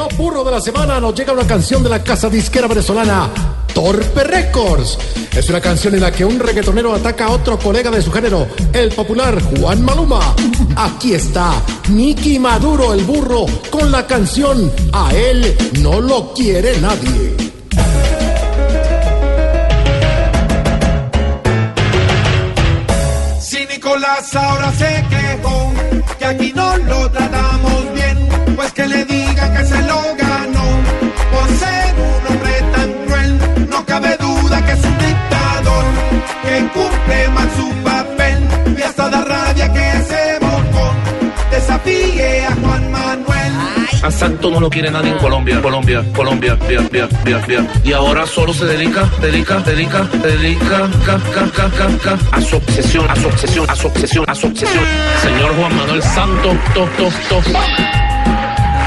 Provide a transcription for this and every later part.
top 1 de la semana nos llega una canción de la casa disquera venezolana Torpe Records. Es una canción en la que un reggaetonero ataca a otro colega de su género, el popular Juan Maluma. Aquí está Nicky Maduro, el burro, con la canción A él no lo quiere nadie. Si Nicolás ahora se quejó, que aquí no lo tratamos a Juan Manuel. A Santo no lo quiere nadie en Colombia, Colombia, Colombia, via, via, via, via. Y ahora solo se dedica, dedica, dedica, dedica, ca, ca, ca, ca, ca, a su obsesión, a su obsesión, a su obsesión, a su obsesión. Señor Juan Manuel Santo, to, to, to.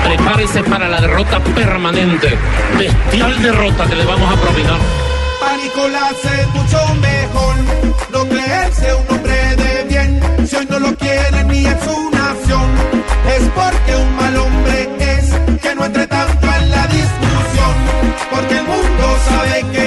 Prepárese para la derrota permanente, bestial derrota que le vamos a propinar. Para Nicolás es mucho mejor no creerse un hombre de make it